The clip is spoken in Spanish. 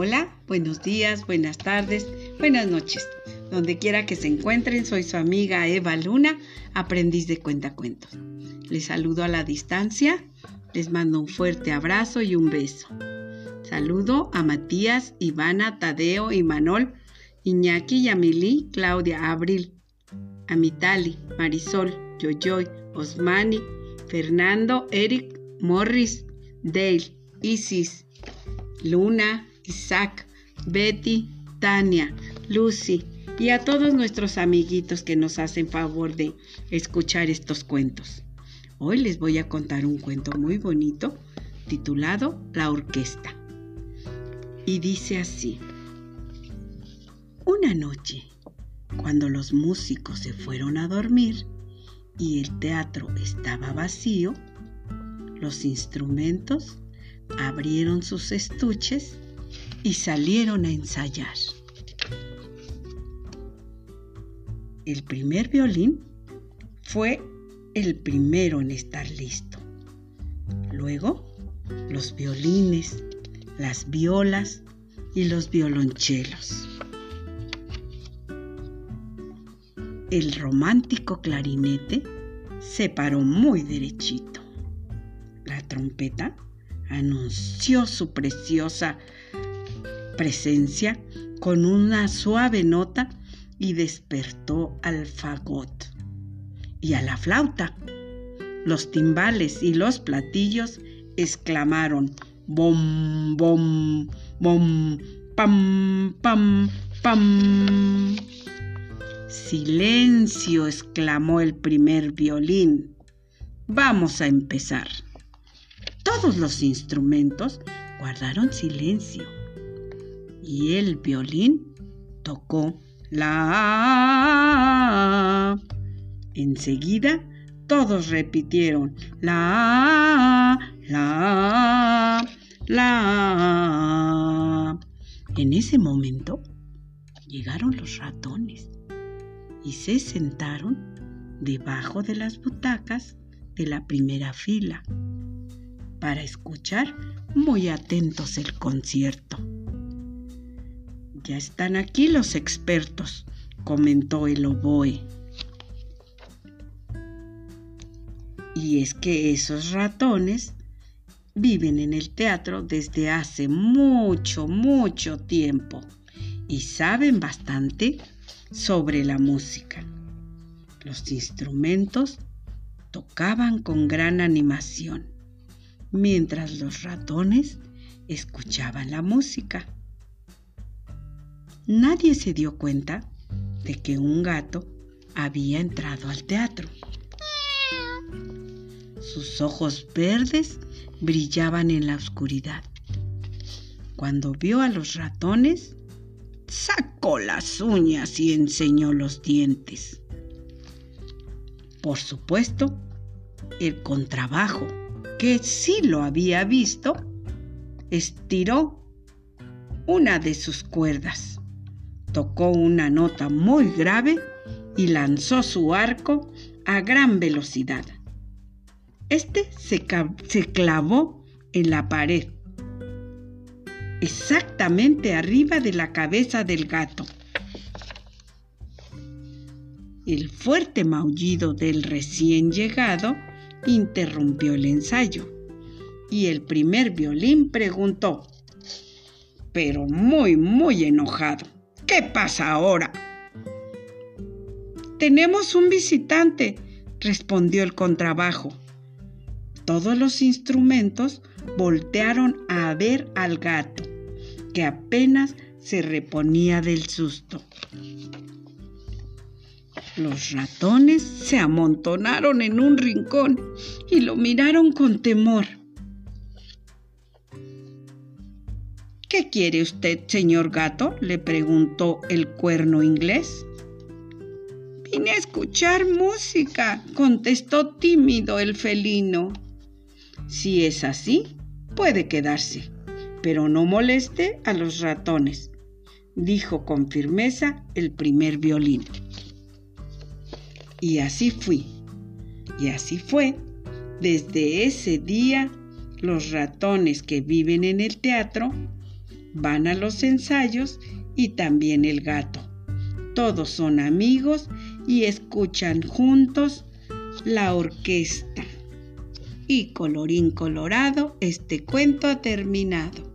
hola, buenos días, buenas tardes, buenas noches. Donde quiera que se encuentren, soy su amiga Eva Luna, aprendiz de cuentacuentos. Les saludo a la distancia, les mando un fuerte abrazo y un beso. Saludo a Matías, Ivana, Tadeo y Manol, Iñaki, Yamilí, Claudia, Abril, a Mitali, Marisol, Yoyoy, Osmani, Fernando, Eric, Morris, Dale, Isis, Luna, Isaac, Betty, Tania, Lucy y a todos nuestros amiguitos que nos hacen favor de escuchar estos cuentos. Hoy les voy a contar un cuento muy bonito titulado La Orquesta. Y dice así. Una noche, cuando los músicos se fueron a dormir y el teatro estaba vacío, los instrumentos abrieron sus estuches y salieron a ensayar. El primer violín fue el primero en estar listo. Luego, los violines, las violas y los violonchelos. El romántico clarinete se paró muy derechito. La trompeta anunció su preciosa presencia con una suave nota y despertó al fagot y a la flauta. Los timbales y los platillos exclamaron bom, bom, bom, pam, pam, pam. Silencio, exclamó el primer violín. Vamos a empezar. Todos los instrumentos guardaron silencio y el violín tocó la. Enseguida todos repitieron la, la, la. En ese momento llegaron los ratones y se sentaron debajo de las butacas de la primera fila para escuchar muy atentos el concierto. Ya están aquí los expertos, comentó el oboe. Y es que esos ratones viven en el teatro desde hace mucho, mucho tiempo y saben bastante sobre la música. Los instrumentos tocaban con gran animación mientras los ratones escuchaban la música. Nadie se dio cuenta de que un gato había entrado al teatro. Sus ojos verdes brillaban en la oscuridad. Cuando vio a los ratones, sacó las uñas y enseñó los dientes. Por supuesto, el contrabajo que sí lo había visto, estiró una de sus cuerdas, tocó una nota muy grave y lanzó su arco a gran velocidad. Este se, se clavó en la pared, exactamente arriba de la cabeza del gato. El fuerte maullido del recién llegado interrumpió el ensayo y el primer violín preguntó, pero muy, muy enojado, ¿qué pasa ahora? Tenemos un visitante, respondió el contrabajo. Todos los instrumentos voltearon a ver al gato, que apenas se reponía del susto. Los ratones se amontonaron en un rincón y lo miraron con temor. ¿Qué quiere usted, señor gato? le preguntó el cuerno inglés. Vine a escuchar música, contestó tímido el felino. Si es así, puede quedarse, pero no moleste a los ratones, dijo con firmeza el primer violín. Y así fui. Y así fue. Desde ese día, los ratones que viven en el teatro van a los ensayos y también el gato. Todos son amigos y escuchan juntos la orquesta. Y colorín colorado, este cuento ha terminado.